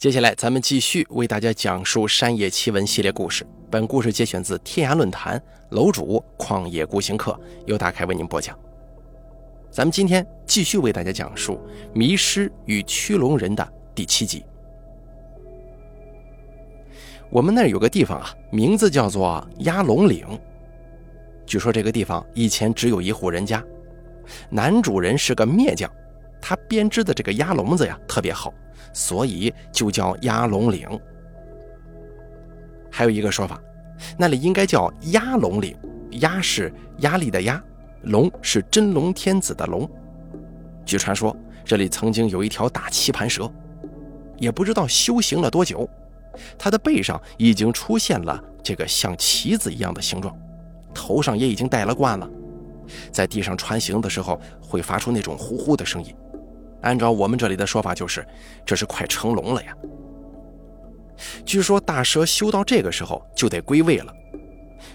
接下来，咱们继续为大家讲述山野奇闻系列故事。本故事节选自天涯论坛楼主旷野孤行客，由大开为您播讲。咱们今天继续为大家讲述《迷失与驱龙人》的第七集。我们那儿有个地方啊，名字叫做鸭龙岭。据说这个地方以前只有一户人家，男主人是个篾匠，他编织的这个鸭笼子呀特别好。所以就叫鸭龙岭。还有一个说法，那里应该叫鸭龙岭。鸭是压力的鸭，龙是真龙天子的龙。据传说，这里曾经有一条大棋盘蛇，也不知道修行了多久，它的背上已经出现了这个像棋子一样的形状，头上也已经戴了冠了，在地上穿行的时候会发出那种呼呼的声音。按照我们这里的说法，就是这是快成龙了呀。据说大蛇修到这个时候就得归位了。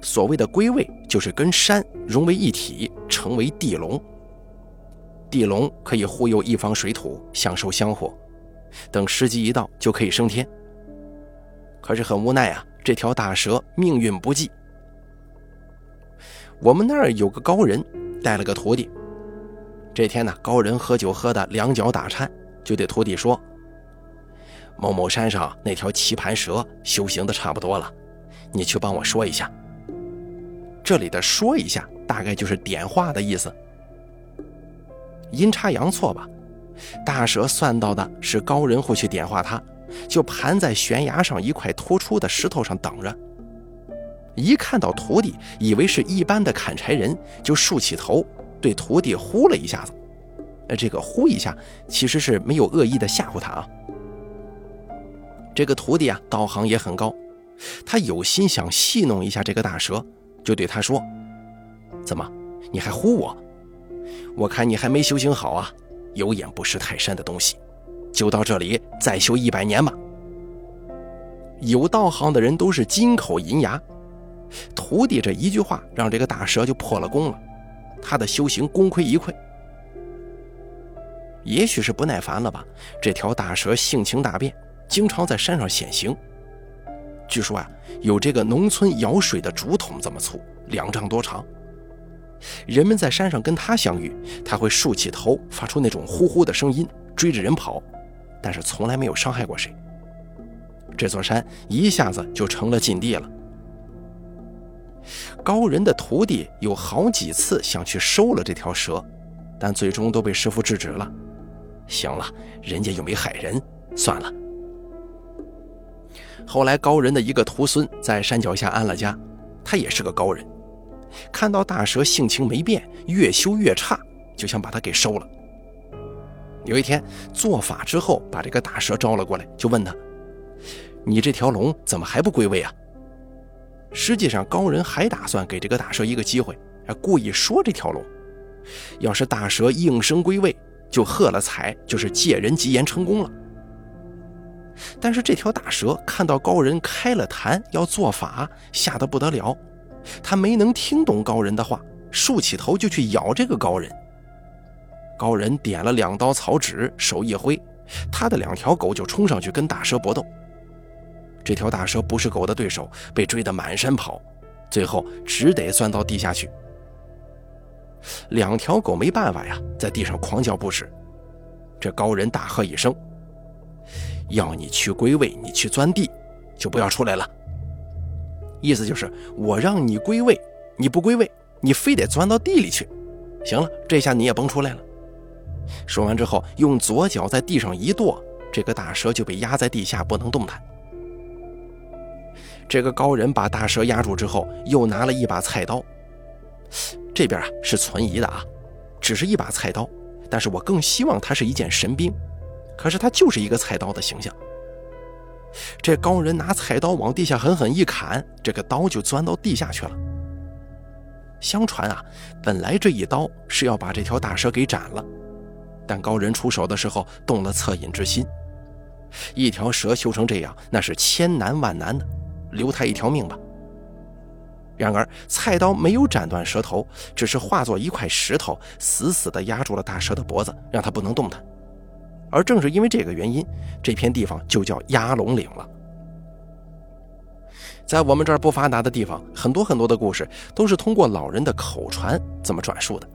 所谓的归位，就是跟山融为一体，成为地龙。地龙可以护佑一方水土，享受香火，等时机一到就可以升天。可是很无奈啊，这条大蛇命运不济。我们那儿有个高人，带了个徒弟。这天呢，高人喝酒喝的两脚打颤，就对徒弟说：“某某山上那条棋盘蛇修行的差不多了，你去帮我说一下。”这里的“说一下”大概就是点化的意思。阴差阳错吧，大蛇算到的是高人会去点化他，就盘在悬崖上一块突出的石头上等着。一看到徒弟，以为是一般的砍柴人，就竖起头。对徒弟呼了一下子，呃，这个呼一下其实是没有恶意的吓唬他啊。这个徒弟啊，道行也很高，他有心想戏弄一下这个大蛇，就对他说：“怎么，你还呼我？我看你还没修行好啊，有眼不识泰山的东西，就到这里再修一百年吧。”有道行的人都是金口银牙，徒弟这一句话让这个大蛇就破了功了。他的修行功亏一篑，也许是不耐烦了吧。这条大蛇性情大变，经常在山上显形。据说啊，有这个农村舀水的竹筒这么粗，两丈多长。人们在山上跟他相遇，他会竖起头，发出那种呼呼的声音，追着人跑，但是从来没有伤害过谁。这座山一下子就成了禁地了。高人的徒弟有好几次想去收了这条蛇，但最终都被师傅制止了。行了，人家又没害人，算了。后来高人的一个徒孙在山脚下安了家，他也是个高人，看到大蛇性情没变，越修越差，就想把他给收了。有一天做法之后，把这个大蛇招了过来，就问他：“你这条龙怎么还不归位啊？”实际上，高人还打算给这个大蛇一个机会，还故意说这条龙，要是大蛇应声归位，就贺了彩，就是借人吉言成功了。但是这条大蛇看到高人开了坛要做法，吓得不得了，他没能听懂高人的话，竖起头就去咬这个高人。高人点了两刀草纸，手一挥，他的两条狗就冲上去跟大蛇搏斗。这条大蛇不是狗的对手，被追得满山跑，最后只得钻到地下去。两条狗没办法呀，在地上狂叫不止。这高人大喝一声：“要你去归位，你去钻地，就不要出来了。”意思就是我让你归位，你不归位，你非得钻到地里去。行了，这下你也甭出来了。说完之后，用左脚在地上一跺，这个大蛇就被压在地下，不能动弹。这个高人把大蛇压住之后，又拿了一把菜刀。这边啊是存疑的啊，只是一把菜刀，但是我更希望它是一件神兵。可是它就是一个菜刀的形象。这高人拿菜刀往地下狠狠一砍，这个刀就钻到地下去了。相传啊，本来这一刀是要把这条大蛇给斩了，但高人出手的时候动了恻隐之心。一条蛇修成这样，那是千难万难的。留他一条命吧。然而，菜刀没有斩断蛇头，只是化作一块石头，死死地压住了大蛇的脖子，让他不能动弹。而正是因为这个原因，这片地方就叫压龙岭了。在我们这儿不发达的地方，很多很多的故事都是通过老人的口传这么转述的。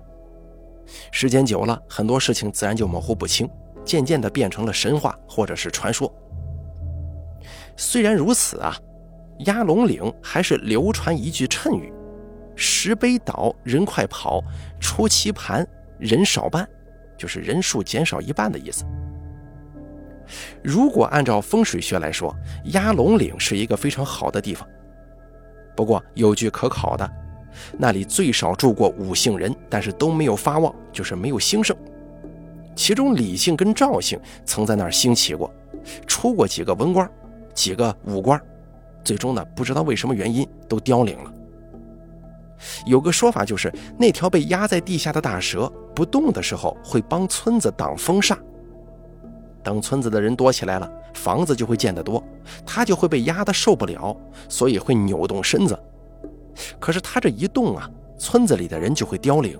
时间久了，很多事情自然就模糊不清，渐渐的变成了神话或者是传说。虽然如此啊，压龙岭还是流传一句谶语：“石碑倒，人快跑；出棋盘，人少半。”就是人数减少一半的意思。如果按照风水学来说，压龙岭是一个非常好的地方。不过有句可考的，那里最少住过五姓人，但是都没有发旺，就是没有兴盛。其中李姓跟赵姓曾在那儿兴起过，出过几个文官，几个武官，最终呢，不知道为什么原因都凋零了。有个说法就是，那条被压在地下的大蛇不动的时候，会帮村子挡风煞。等村子的人多起来了，房子就会建得多，他就会被压得受不了，所以会扭动身子。可是他这一动啊，村子里的人就会凋零。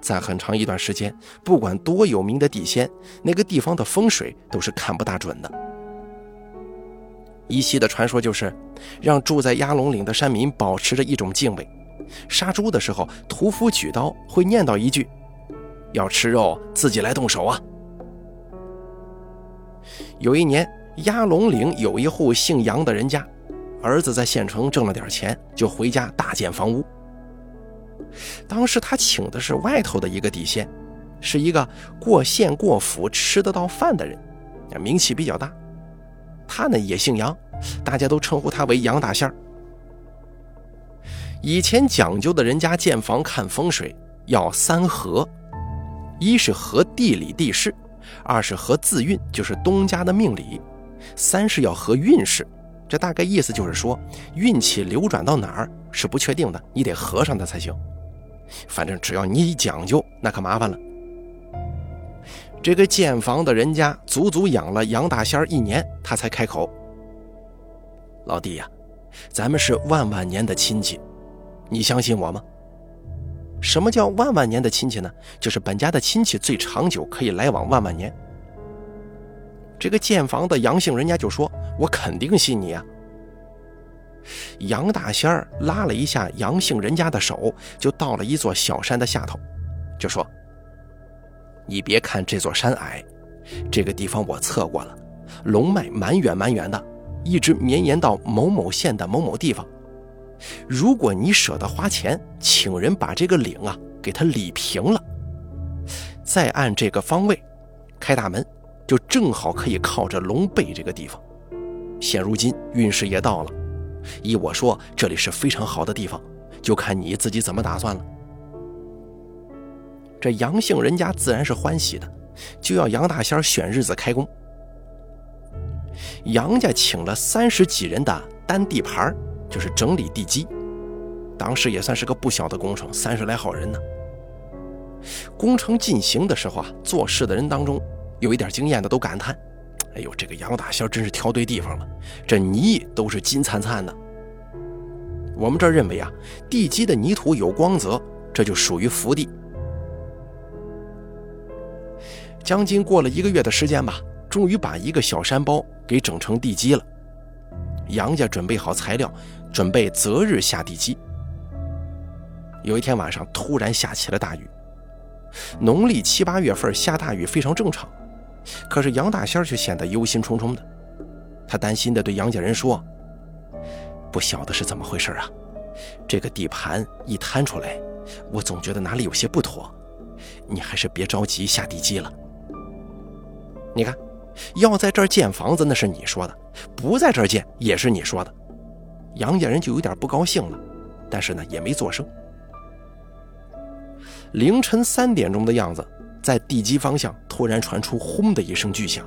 在很长一段时间，不管多有名的地仙，那个地方的风水都是看不大准的。依稀的传说就是，让住在鸭龙岭的山民保持着一种敬畏，杀猪的时候，屠夫举刀会念叨一句：“要吃肉，自己来动手啊。”有一年，鸭龙岭有一户姓杨的人家，儿子在县城挣了点钱，就回家大建房屋。当时他请的是外头的一个地仙，是一个过县过府吃得到饭的人，名气比较大。他呢也姓杨，大家都称呼他为杨大仙儿。以前讲究的人家建房看风水要三合，一是合地理地势。二是合字运，就是东家的命理；三是要合运势，这大概意思就是说，运气流转到哪儿是不确定的，你得合上它才行。反正只要你一讲究，那可麻烦了。这个建房的人家足足养了杨大仙一年，他才开口：“老弟呀，咱们是万万年的亲戚，你相信我吗？”什么叫万万年的亲戚呢？就是本家的亲戚最长久，可以来往万万年。这个建房的杨姓人家就说：“我肯定信你啊。”杨大仙儿拉了一下杨姓人家的手，就到了一座小山的下头，就说：“你别看这座山矮，这个地方我测过了，龙脉蛮远蛮远的，一直绵延到某某县的某某地方。”如果你舍得花钱请人把这个岭啊给它理平了，再按这个方位开大门，就正好可以靠着龙背这个地方。现如今运势也到了，依我说，这里是非常好的地方，就看你自己怎么打算了。这杨姓人家自然是欢喜的，就要杨大仙选日子开工。杨家请了三十几人的单地盘就是整理地基，当时也算是个不小的工程，三十来号人呢。工程进行的时候啊，做事的人当中有一点经验的都感叹：“哎呦，这个杨大仙真是挑对地方了，这泥都是金灿灿的。”我们这儿认为啊，地基的泥土有光泽，这就属于福地。将近过了一个月的时间吧，终于把一个小山包给整成地基了。杨家准备好材料。准备择日下地基。有一天晚上，突然下起了大雨。农历七八月份下大雨非常正常，可是杨大仙却显得忧心忡忡的。他担心的对杨家人说：“不晓得是怎么回事啊，这个地盘一摊出来，我总觉得哪里有些不妥。你还是别着急下地基了。你看，要在这儿建房子那是你说的，不在这儿建也是你说的。”杨家人就有点不高兴了，但是呢也没作声。凌晨三点钟的样子，在地基方向突然传出“轰”的一声巨响。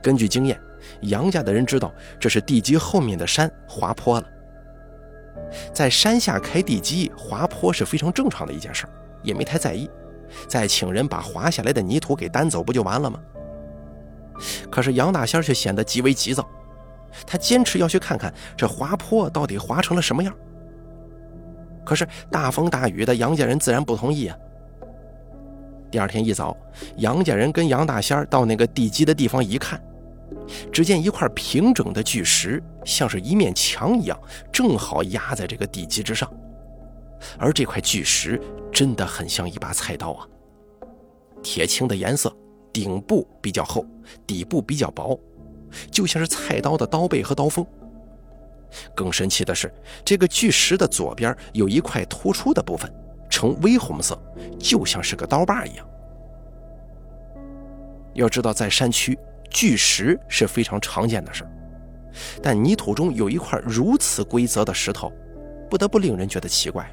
根据经验，杨家的人知道这是地基后面的山滑坡了。在山下开地基滑坡是非常正常的一件事也没太在意，再请人把滑下来的泥土给担走不就完了吗？可是杨大仙却显得极为急躁。他坚持要去看看这滑坡到底滑成了什么样。可是大风大雨的杨家人自然不同意啊。第二天一早，杨家人跟杨大仙到那个地基的地方一看，只见一块平整的巨石，像是一面墙一样，正好压在这个地基之上。而这块巨石真的很像一把菜刀啊，铁青的颜色，顶部比较厚，底部比较薄，就像是菜刀的刀背和刀锋。更神奇的是，这个巨石的左边有一块突出的部分。呈微红色，就像是个刀把一样。要知道，在山区，巨石是非常常见的事但泥土中有一块如此规则的石头，不得不令人觉得奇怪。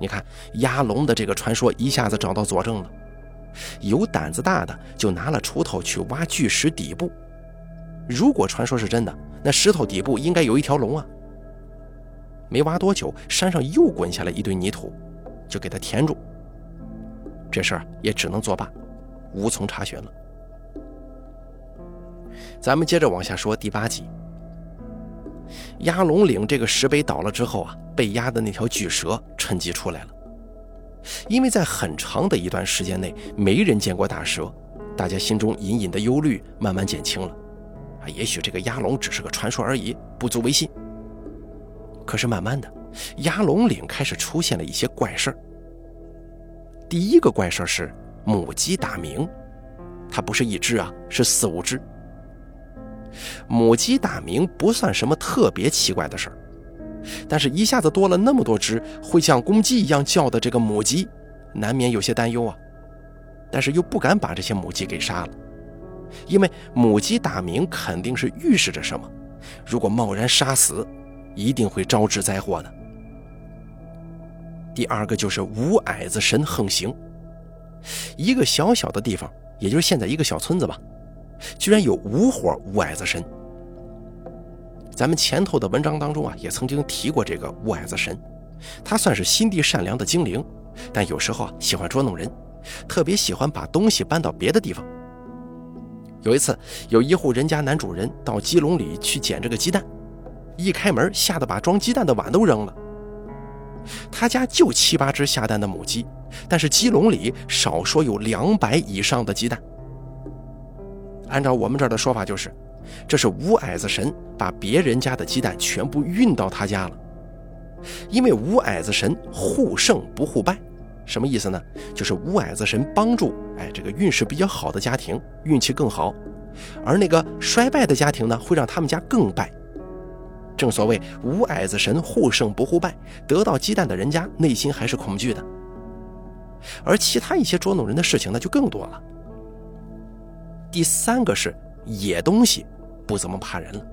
你看，压龙的这个传说一下子找到佐证了。有胆子大的就拿了锄头去挖巨石底部，如果传说是真的，那石头底部应该有一条龙啊。没挖多久，山上又滚下来一堆泥土，就给他填住。这事儿也只能作罢，无从查询了。咱们接着往下说第八集。压龙岭这个石碑倒了之后啊，被压的那条巨蛇趁机出来了。因为在很长的一段时间内没人见过大蛇，大家心中隐隐的忧虑慢慢减轻了。啊，也许这个压龙只是个传说而已，不足为信。可是慢慢的，鸭龙岭开始出现了一些怪事儿。第一个怪事是母鸡打鸣，它不是一只啊，是四五只。母鸡打鸣不算什么特别奇怪的事儿，但是一下子多了那么多只会像公鸡一样叫的这个母鸡，难免有些担忧啊。但是又不敢把这些母鸡给杀了，因为母鸡打鸣肯定是预示着什么，如果贸然杀死。一定会招致灾祸的。第二个就是无矮子神横行，一个小小的地方，也就是现在一个小村子吧，居然有五伙无矮子神。咱们前头的文章当中啊，也曾经提过这个无矮子神，他算是心地善良的精灵，但有时候啊喜欢捉弄人，特别喜欢把东西搬到别的地方。有一次，有一户人家男主人到鸡笼里去捡这个鸡蛋。一开门，吓得把装鸡蛋的碗都扔了。他家就七八只下蛋的母鸡，但是鸡笼里少说有两百以上的鸡蛋。按照我们这儿的说法，就是这是无矮子神把别人家的鸡蛋全部运到他家了。因为无矮子神护胜不护败，什么意思呢？就是无矮子神帮助哎这个运势比较好的家庭运气更好，而那个衰败的家庭呢，会让他们家更败。正所谓无矮子神护胜不护败，得到鸡蛋的人家内心还是恐惧的。而其他一些捉弄人的事情呢，就更多了。第三个是野东西不怎么怕人了。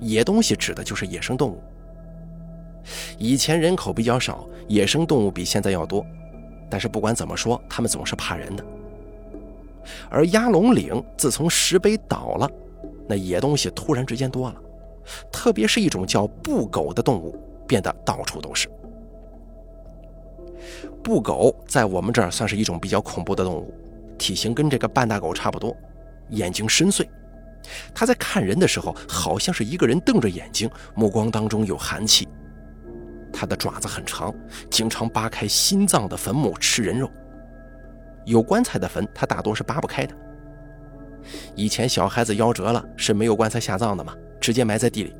野东西指的就是野生动物。以前人口比较少，野生动物比现在要多，但是不管怎么说，他们总是怕人的。而鸭龙岭自从石碑倒了，那野东西突然之间多了。特别是一种叫布狗的动物，变得到处都是。布狗在我们这儿算是一种比较恐怖的动物，体型跟这个半大狗差不多，眼睛深邃。他在看人的时候，好像是一个人瞪着眼睛，目光当中有寒气。他的爪子很长，经常扒开心脏的坟墓吃人肉。有棺材的坟，他大多是扒不开的。以前小孩子夭折了，是没有棺材下葬的嘛？直接埋在地里，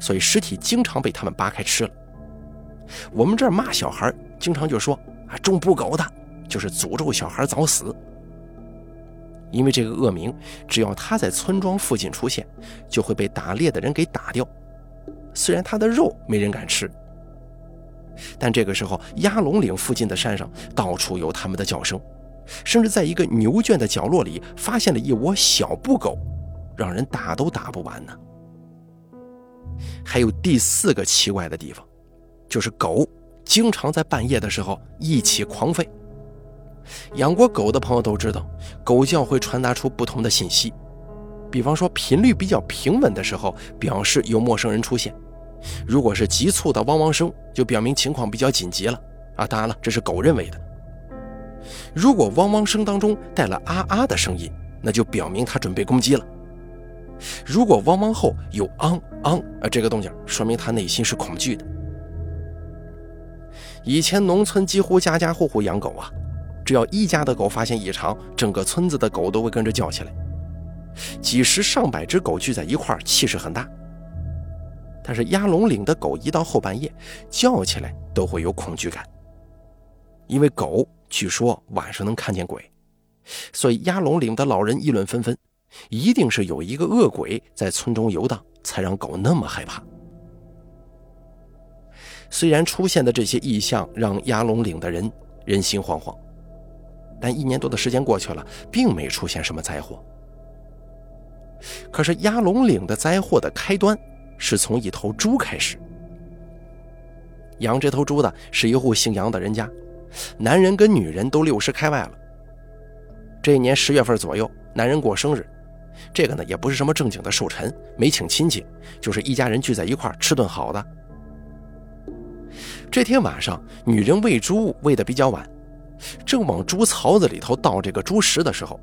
所以尸体经常被他们扒开吃了。我们这儿骂小孩，经常就说啊，种不狗的，就是诅咒小孩早死。因为这个恶名，只要他在村庄附近出现，就会被打猎的人给打掉。虽然他的肉没人敢吃，但这个时候，鸭龙岭附近的山上到处有他们的叫声，甚至在一个牛圈的角落里发现了一窝小布狗，让人打都打不完呢。还有第四个奇怪的地方，就是狗经常在半夜的时候一起狂吠。养过狗的朋友都知道，狗叫会传达出不同的信息。比方说，频率比较平稳的时候，表示有陌生人出现；如果是急促的汪汪声，就表明情况比较紧急了。啊，当然了，这是狗认为的。如果汪汪声当中带了啊啊的声音，那就表明它准备攻击了。如果汪汪后有昂昂啊这个动静，说明它内心是恐惧的。以前农村几乎家家户户养狗啊，只要一家的狗发现异常，整个村子的狗都会跟着叫起来。几十上百只狗聚在一块，气势很大。但是鸭龙岭的狗一到后半夜叫起来，都会有恐惧感，因为狗据说晚上能看见鬼，所以鸭龙岭的老人议论纷纷，一定是有一个恶鬼在村中游荡，才让狗那么害怕。虽然出现的这些异象让鸭龙岭的人人心惶惶，但一年多的时间过去了，并没出现什么灾祸。可是鸭龙岭的灾祸的开端，是从一头猪开始。养这头猪的是一户姓杨的人家，男人跟女人都六十开外了。这一年十月份左右，男人过生日，这个呢也不是什么正经的寿辰，没请亲戚，就是一家人聚在一块吃顿好的。这天晚上，女人喂猪喂得比较晚，正往猪槽子里头倒这个猪食的时候，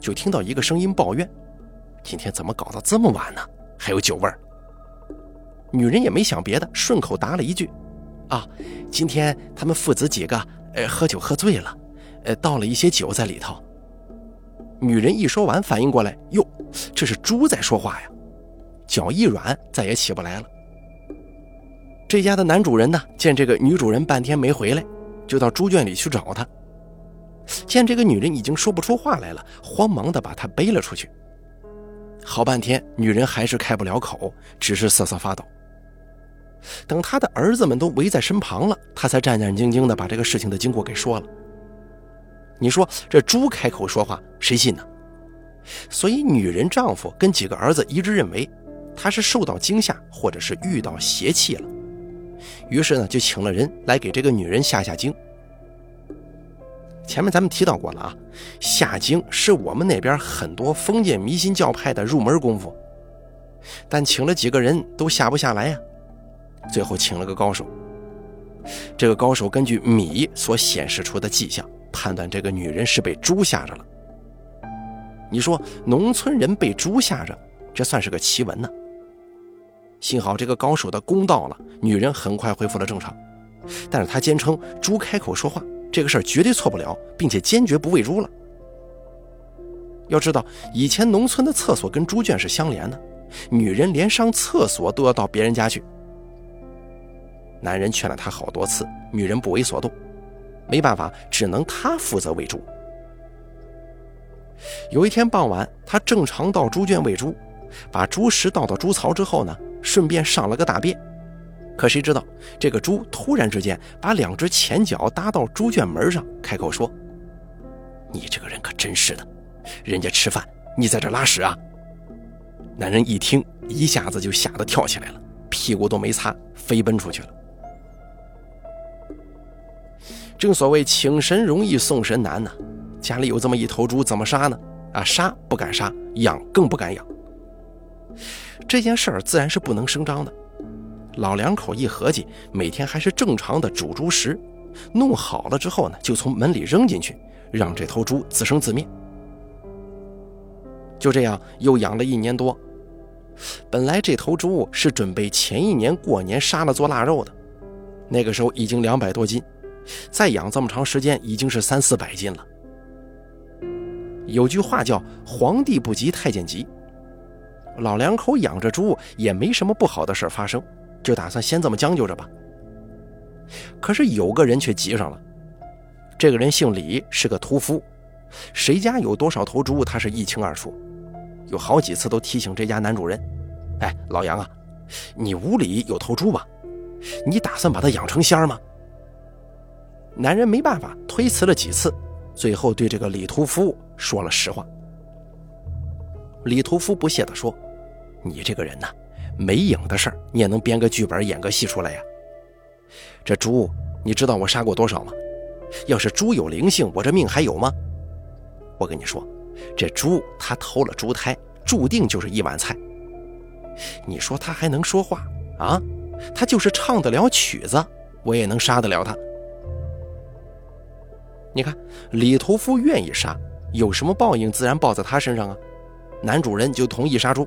就听到一个声音抱怨。今天怎么搞到这么晚呢？还有酒味儿。女人也没想别的，顺口答了一句：“啊，今天他们父子几个，呃，喝酒喝醉了，呃，倒了一些酒在里头。”女人一说完，反应过来，哟，这是猪在说话呀，脚一软，再也起不来了。这家的男主人呢，见这个女主人半天没回来，就到猪圈里去找她。见这个女人已经说不出话来了，慌忙的把她背了出去。好半天，女人还是开不了口，只是瑟瑟发抖。等他的儿子们都围在身旁了，他才战战兢兢的把这个事情的经过给说了。你说这猪开口说话，谁信呢？所以女人丈夫跟几个儿子一致认为，他是受到惊吓，或者是遇到邪气了。于是呢，就请了人来给这个女人下下经。前面咱们提到过了啊，下经是我们那边很多封建迷信教派的入门功夫，但请了几个人都下不下来呀。最后请了个高手，这个高手根据米所显示出的迹象，判断这个女人是被猪吓着了。你说农村人被猪吓着，这算是个奇闻呢。幸好这个高手的功到了，女人很快恢复了正常，但是他坚称猪开口说话。这个事儿绝对错不了，并且坚决不喂猪了。要知道，以前农村的厕所跟猪圈是相连的，女人连上厕所都要到别人家去。男人劝了她好多次，女人不为所动，没办法，只能他负责喂猪。有一天傍晚，他正常到猪圈喂猪，把猪食倒到猪槽之后呢，顺便上了个大便。可谁知道，这个猪突然之间把两只前脚搭到猪圈门上，开口说：“你这个人可真是的，人家吃饭，你在这拉屎啊！”男人一听，一下子就吓得跳起来了，屁股都没擦，飞奔出去了。正所谓请神容易送神难呢，家里有这么一头猪，怎么杀呢？啊，杀不敢杀，养更不敢养。这件事儿自然是不能声张的。老两口一合计，每天还是正常的煮猪食，弄好了之后呢，就从门里扔进去，让这头猪自生自灭。就这样又养了一年多。本来这头猪是准备前一年过年杀了做腊肉的，那个时候已经两百多斤，再养这么长时间已经是三四百斤了。有句话叫“皇帝不急太监急”，老两口养着猪也没什么不好的事发生。就打算先这么将就着吧。可是有个人却急上了，这个人姓李，是个屠夫，谁家有多少头猪，他是一清二楚。有好几次都提醒这家男主人：“哎，老杨啊，你屋里有头猪吧？你打算把它养成仙儿吗？”男人没办法，推辞了几次，最后对这个李屠夫说了实话。李屠夫不屑地说：“你这个人呐。”没影的事儿，你也能编个剧本演个戏出来呀？这猪，你知道我杀过多少吗？要是猪有灵性，我这命还有吗？我跟你说，这猪它偷了猪胎，注定就是一碗菜。你说它还能说话啊？它就是唱得了曲子，我也能杀得了它。你看，李屠夫愿意杀，有什么报应，自然报在他身上啊。男主人就同意杀猪。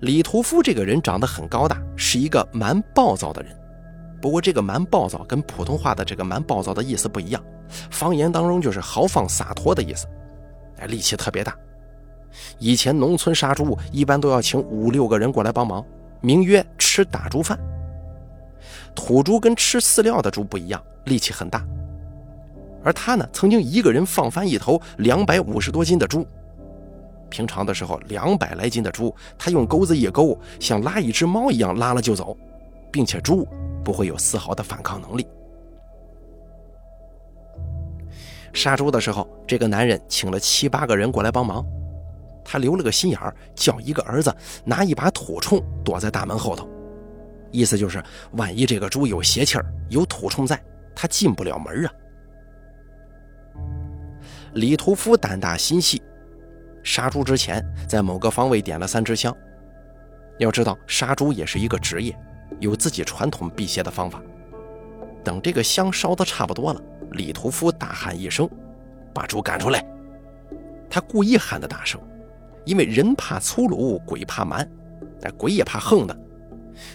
李屠夫这个人长得很高大，是一个蛮暴躁的人。不过这个蛮暴躁跟普通话的这个蛮暴躁的意思不一样，方言当中就是豪放洒脱的意思，哎，力气特别大。以前农村杀猪一般都要请五六个人过来帮忙，名曰吃打猪饭。土猪跟吃饲料的猪不一样，力气很大。而他呢，曾经一个人放翻一头两百五十多斤的猪。平常的时候，两百来斤的猪，他用钩子一勾，像拉一只猫一样拉了就走，并且猪不会有丝毫的反抗能力。杀猪的时候，这个男人请了七八个人过来帮忙，他留了个心眼儿，叫一个儿子拿一把土铳躲在大门后头，意思就是万一这个猪有邪气儿，有土铳在，他进不了门啊。李屠夫胆大心细。杀猪之前，在某个方位点了三支香。要知道，杀猪也是一个职业，有自己传统辟邪的方法。等这个香烧得差不多了，李屠夫大喊一声：“把猪赶出来！”他故意喊的大声，因为人怕粗鲁，鬼怕蛮，那，鬼也怕横的。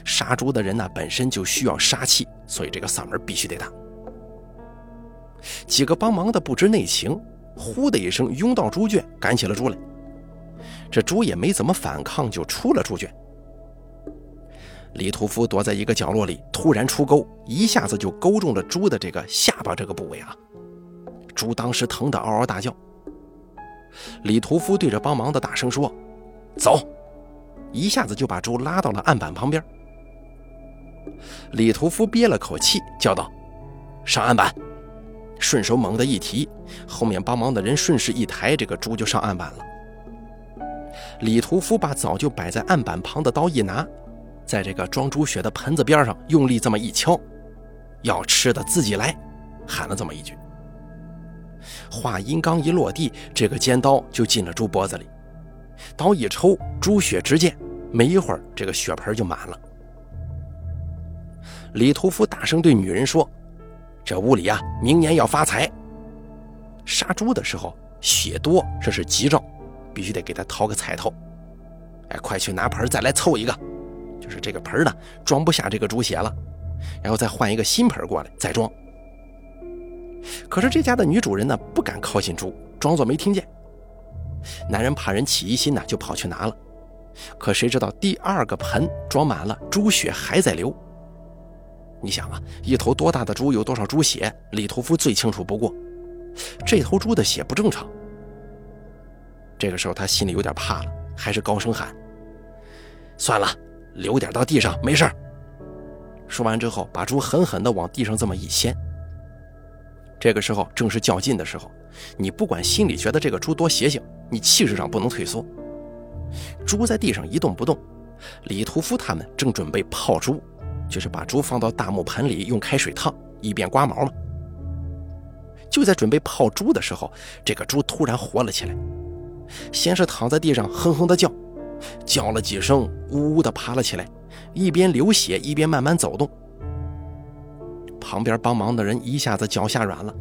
杀猪的人呢，本身就需要杀气，所以这个嗓门必须得大。几个帮忙的不知内情。呼的一声，拥到猪圈，赶起了猪来。这猪也没怎么反抗，就出了猪圈。李屠夫躲在一个角落里，突然出钩，一下子就勾中了猪的这个下巴这个部位啊！猪当时疼得嗷嗷大叫。李屠夫对着帮忙的大声说：“走！”一下子就把猪拉到了案板旁边。李屠夫憋了口气，叫道：“上案板！”顺手猛地一提，后面帮忙的人顺势一抬，这个猪就上案板了。李屠夫把早就摆在案板旁的刀一拿，在这个装猪血的盆子边上用力这么一敲，要吃的自己来，喊了这么一句。话音刚一落地，这个尖刀就进了猪脖子里，刀一抽，猪血直溅，没一会儿，这个血盆就满了。李屠夫大声对女人说。这屋里啊，明年要发财。杀猪的时候血多，这是吉兆，必须得给他掏个彩头。哎，快去拿盆再来凑一个，就是这个盆呢装不下这个猪血了，然后再换一个新盆过来再装。可是这家的女主人呢不敢靠近猪，装作没听见。男人怕人起疑心呢，就跑去拿了。可谁知道第二个盆装满了，猪血还在流。你想啊，一头多大的猪有多少猪血？李屠夫最清楚不过。这头猪的血不正常。这个时候他心里有点怕了，还是高声喊：“算了，留点到地上，没事说完之后，把猪狠狠地往地上这么一掀。这个时候正是较劲的时候，你不管心里觉得这个猪多邪性，你气势上不能退缩。猪在地上一动不动，李屠夫他们正准备泡猪。就是把猪放到大木盆里，用开水烫，以便刮毛嘛。就在准备泡猪的时候，这个猪突然活了起来，先是躺在地上哼哼的叫，叫了几声，呜呜的爬了起来，一边流血一边慢慢走动。旁边帮忙的人一下子脚下软了，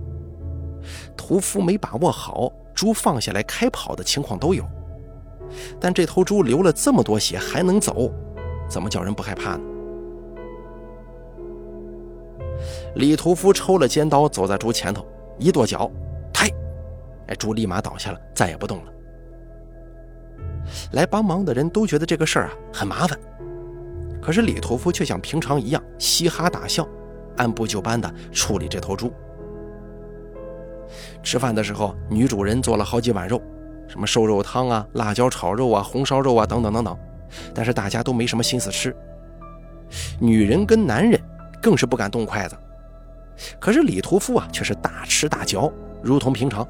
屠夫没把握好，猪放下来开跑的情况都有。但这头猪流了这么多血还能走，怎么叫人不害怕呢？李屠夫抽了尖刀，走在猪前头，一跺脚，抬，哎，猪立马倒下了，再也不动了。来帮忙的人都觉得这个事儿啊很麻烦，可是李屠夫却像平常一样嘻哈大笑，按部就班的处理这头猪。吃饭的时候，女主人做了好几碗肉，什么瘦肉汤啊、辣椒炒肉啊、红烧肉啊等等等等，但是大家都没什么心思吃。女人跟男人更是不敢动筷子。可是李屠夫啊，却是大吃大嚼，如同平常。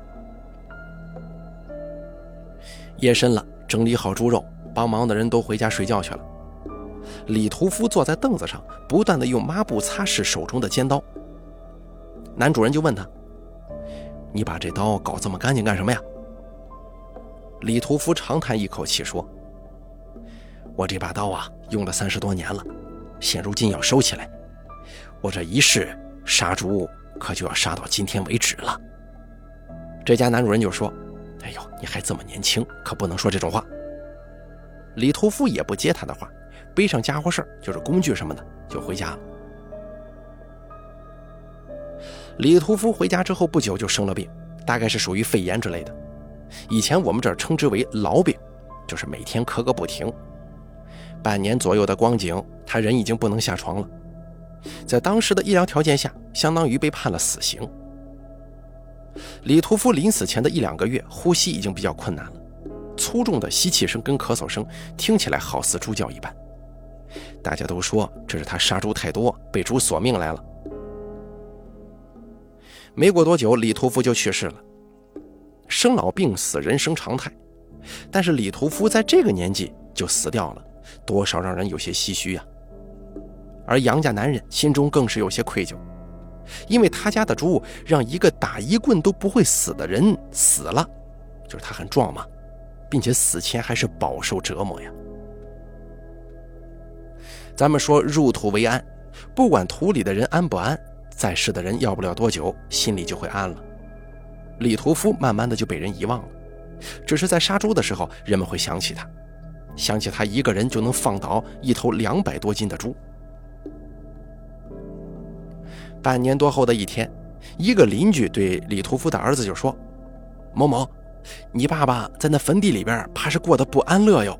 夜深了，整理好猪肉，帮忙的人都回家睡觉去了。李屠夫坐在凳子上，不断的用抹布擦拭手中的尖刀。男主人就问他：“你把这刀搞这么干净干什么呀？”李屠夫长叹一口气说：“我这把刀啊，用了三十多年了，现如今要收起来，我这一世……”杀猪可就要杀到今天为止了。这家男主人就说：“哎呦，你还这么年轻，可不能说这种话。”李屠夫也不接他的话，背上家伙事就是工具什么的，就回家了。李屠夫回家之后不久就生了病，大概是属于肺炎之类的。以前我们这儿称之为痨病，就是每天咳个不停。半年左右的光景，他人已经不能下床了。在当时的医疗条件下，相当于被判了死刑。李屠夫临死前的一两个月，呼吸已经比较困难了，粗重的吸气声跟咳嗽声听起来好似猪叫一般。大家都说这是他杀猪太多，被猪索命来了。没过多久，李屠夫就去世了。生老病死，人生常态，但是李屠夫在这个年纪就死掉了，多少让人有些唏嘘呀。而杨家男人心中更是有些愧疚，因为他家的猪让一个打一棍都不会死的人死了，就是他很壮嘛，并且死前还是饱受折磨呀。咱们说入土为安，不管土里的人安不安，在世的人要不了多久心里就会安了。李屠夫慢慢的就被人遗忘了，只是在杀猪的时候，人们会想起他，想起他一个人就能放倒一头两百多斤的猪。半年多后的一天，一个邻居对李屠夫的儿子就说：“某某，你爸爸在那坟地里边，怕是过得不安乐哟。”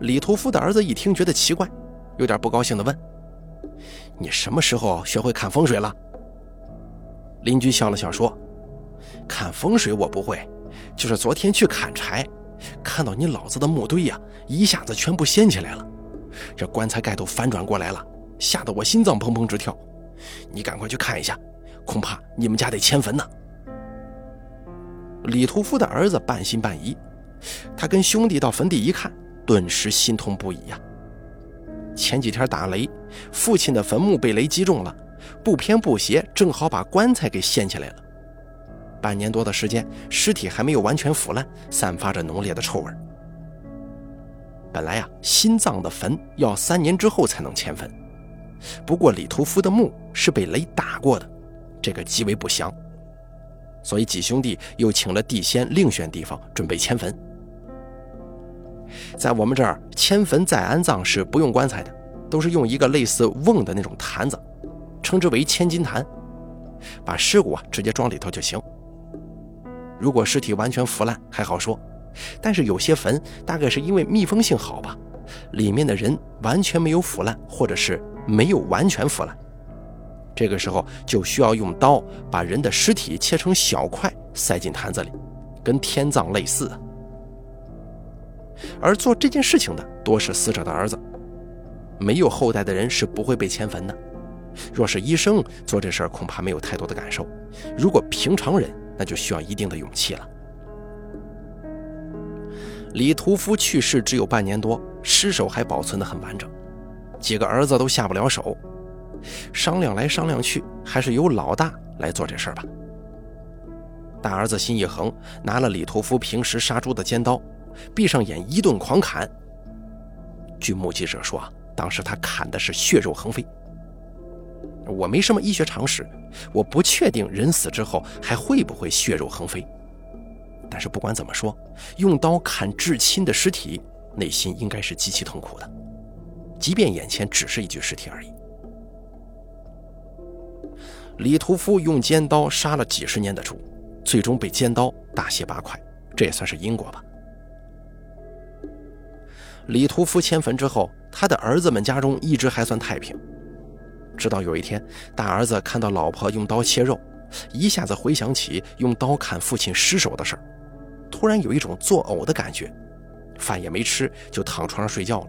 李屠夫的儿子一听，觉得奇怪，有点不高兴地问：“你什么时候学会看风水了？”邻居笑了笑说：“看风水我不会，就是昨天去砍柴，看到你老子的墓堆呀，一下子全部掀起来了，这棺材盖都翻转过来了，吓得我心脏砰砰直跳。”你赶快去看一下，恐怕你们家得迁坟呢。李屠夫的儿子半信半疑，他跟兄弟到坟地一看，顿时心痛不已呀。前几天打雷，父亲的坟墓被雷击中了，不偏不斜，正好把棺材给掀起来了。半年多的时间，尸体还没有完全腐烂，散发着浓烈的臭味。本来呀，心脏的坟要三年之后才能迁坟。不过李屠夫的墓是被雷打过的，这个极为不祥，所以几兄弟又请了地仙另选地方准备迁坟。在我们这儿迁坟再安葬是不用棺材的，都是用一个类似瓮的那种坛子，称之为千金坛，把尸骨啊直接装里头就行。如果尸体完全腐烂还好说，但是有些坟大概是因为密封性好吧，里面的人完全没有腐烂，或者是。没有完全腐烂，这个时候就需要用刀把人的尸体切成小块，塞进坛子里，跟天葬类似。而做这件事情的多是死者的儿子，没有后代的人是不会被迁坟的。若是医生做这事儿，恐怕没有太多的感受；如果平常人，那就需要一定的勇气了。李屠夫去世只有半年多，尸首还保存得很完整。几个儿子都下不了手，商量来商量去，还是由老大来做这事儿吧。大儿子心一横，拿了李屠夫平时杀猪的尖刀，闭上眼一顿狂砍。据目击者说，当时他砍的是血肉横飞。我没什么医学常识，我不确定人死之后还会不会血肉横飞。但是不管怎么说，用刀砍至亲的尸体，内心应该是极其痛苦的。即便眼前只是一具尸体而已。李屠夫用尖刀杀了几十年的猪，最终被尖刀大卸八块，这也算是因果吧。李屠夫迁坟之后，他的儿子们家中一直还算太平，直到有一天，大儿子看到老婆用刀切肉，一下子回想起用刀砍父亲尸首的事儿，突然有一种作呕的感觉，饭也没吃，就躺床上睡觉了。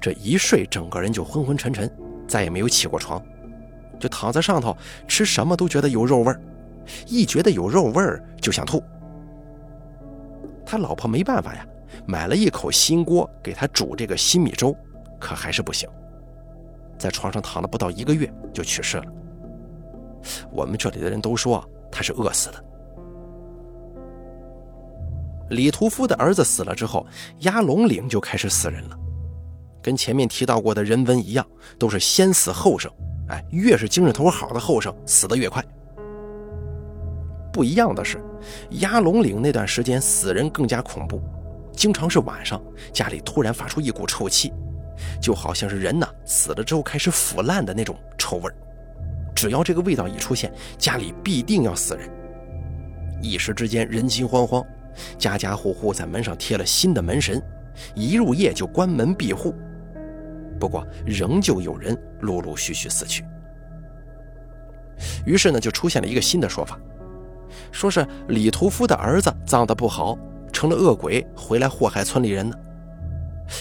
这一睡，整个人就昏昏沉沉，再也没有起过床，就躺在上头，吃什么都觉得有肉味儿，一觉得有肉味儿就想吐。他老婆没办法呀，买了一口新锅给他煮这个新米粥，可还是不行，在床上躺了不到一个月就去世了。我们这里的人都说他是饿死的。李屠夫的儿子死了之后，压龙岭就开始死人了。跟前面提到过的人文一样，都是先死后生。哎，越是精神头好的后生，死得越快。不一样的是，压龙岭那段时间死人更加恐怖，经常是晚上家里突然发出一股臭气，就好像是人呐死了之后开始腐烂的那种臭味只要这个味道一出现，家里必定要死人。一时之间人心惶惶，家家户户在门上贴了新的门神，一入夜就关门闭户。不过仍旧有人陆陆续续死去。于是呢，就出现了一个新的说法，说是李屠夫的儿子葬得不好，成了恶鬼回来祸害村里人呢。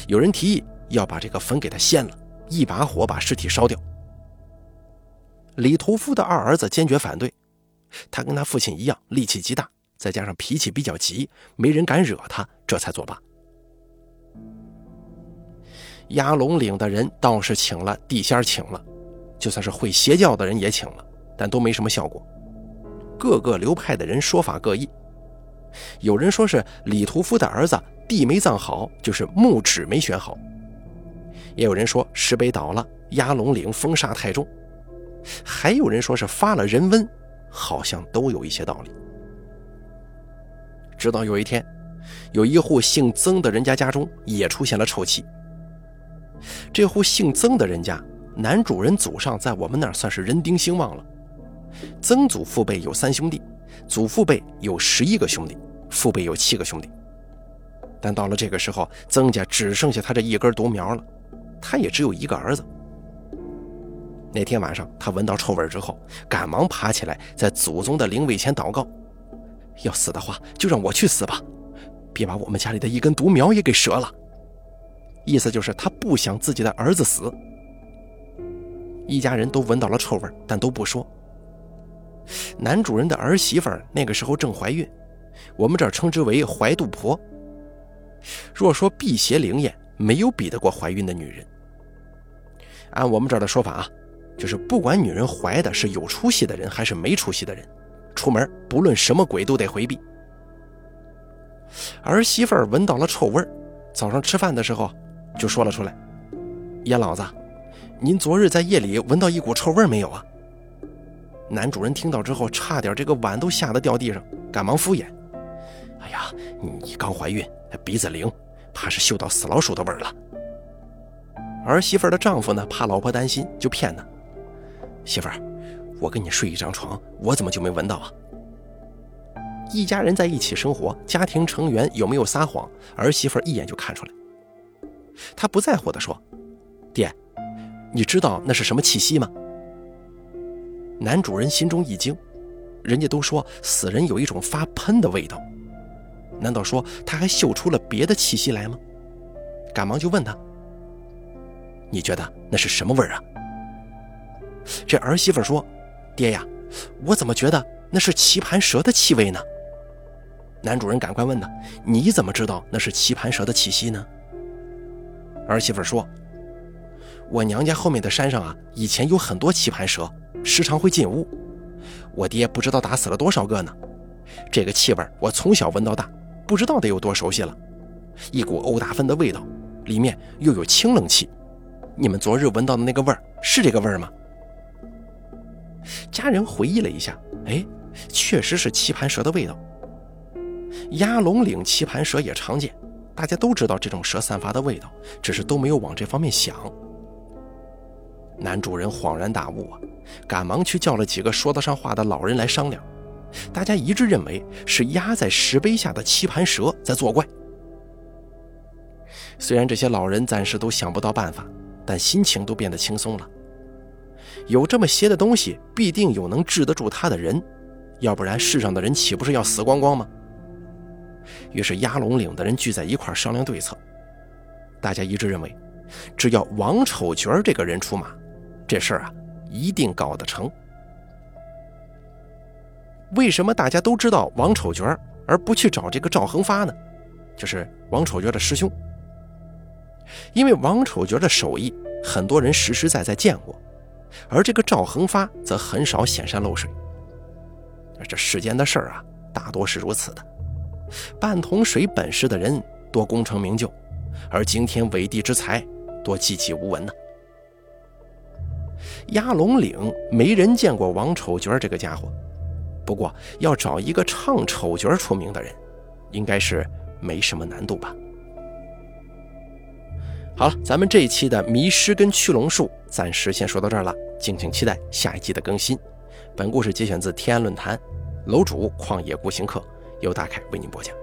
有人提议要把这个坟给他掀了，一把火把尸体烧掉。李屠夫的二儿子坚决反对，他跟他父亲一样力气极大，再加上脾气比较急，没人敢惹他，这才作罢。压龙岭的人倒是请了，地仙请了，就算是会邪教的人也请了。但都没什么效果，各个流派的人说法各异。有人说是李屠夫的儿子地没葬好，就是墓址没选好；也有人说石碑倒了，压龙岭风沙太重；还有人说是发了人瘟，好像都有一些道理。直到有一天，有一户姓曾的人家家中也出现了臭气。这户姓曾的人家，男主人祖上在我们那儿算是人丁兴旺了。曾祖父辈有三兄弟，祖父辈有十一个兄弟，父辈有七个兄弟。但到了这个时候，曾家只剩下他这一根独苗了，他也只有一个儿子。那天晚上，他闻到臭味之后，赶忙爬起来，在祖宗的灵位前祷告：“要死的话，就让我去死吧，别把我们家里的一根独苗也给折了。”意思就是他不想自己的儿子死。一家人都闻到了臭味，但都不说。男主人的儿媳妇那个时候正怀孕，我们这儿称之为怀肚婆。若说辟邪灵验，没有比得过怀孕的女人。按我们这儿的说法啊，就是不管女人怀的是有出息的人还是没出息的人，出门不论什么鬼都得回避。儿媳妇闻到了臭味儿早上吃饭的时候就说了出来：“爷老子，您昨日在夜里闻到一股臭味没有啊？”男主人听到之后，差点这个碗都吓得掉地上，赶忙敷衍：“哎呀，你刚怀孕，鼻子灵，怕是嗅到死老鼠的味儿了。”儿媳妇的丈夫呢，怕老婆担心，就骗她：“媳妇儿，我跟你睡一张床，我怎么就没闻到啊？”一家人在一起生活，家庭成员有没有撒谎，儿媳妇一眼就看出来。她不在乎的说：“爹，你知道那是什么气息吗？”男主人心中一惊，人家都说死人有一种发喷的味道，难道说他还嗅出了别的气息来吗？赶忙就问他：“你觉得那是什么味儿啊？”这儿媳妇说：“爹呀，我怎么觉得那是棋盘蛇的气味呢？”男主人赶快问他：“你怎么知道那是棋盘蛇的气息呢？”儿媳妇说：“我娘家后面的山上啊，以前有很多棋盘蛇。”时常会进屋，我爹不知道打死了多少个呢。这个气味我从小闻到大，不知道得有多熟悉了。一股欧达芬的味道，里面又有清冷气。你们昨日闻到的那个味儿是这个味儿吗？家人回忆了一下，哎，确实是棋盘蛇的味道。鸭龙岭棋盘蛇也常见，大家都知道这种蛇散发的味道，只是都没有往这方面想。男主人恍然大悟啊，赶忙去叫了几个说得上话的老人来商量。大家一致认为是压在石碑下的棋盘蛇在作怪。虽然这些老人暂时都想不到办法，但心情都变得轻松了。有这么邪的东西，必定有能治得住他的人，要不然世上的人岂不是要死光光吗？于是压龙岭的人聚在一块商量对策。大家一致认为，只要王丑角这个人出马。这事儿啊，一定搞得成。为什么大家都知道王丑角，而不去找这个赵恒发呢？就是王丑角的师兄。因为王丑角的手艺，很多人实实在在见过，而这个赵恒发则很少显山露水。这世间的事儿啊，大多是如此的。半桶水本事的人多功成名就，而惊天伟地之才多寂寂无闻呢。压龙岭没人见过王丑角这个家伙，不过要找一个唱丑角出名的人，应该是没什么难度吧。好了，咱们这一期的迷失跟驱龙术暂时先说到这儿了，敬请期待下一季的更新。本故事节选自天安论坛，楼主旷野孤行客，由大凯为您播讲。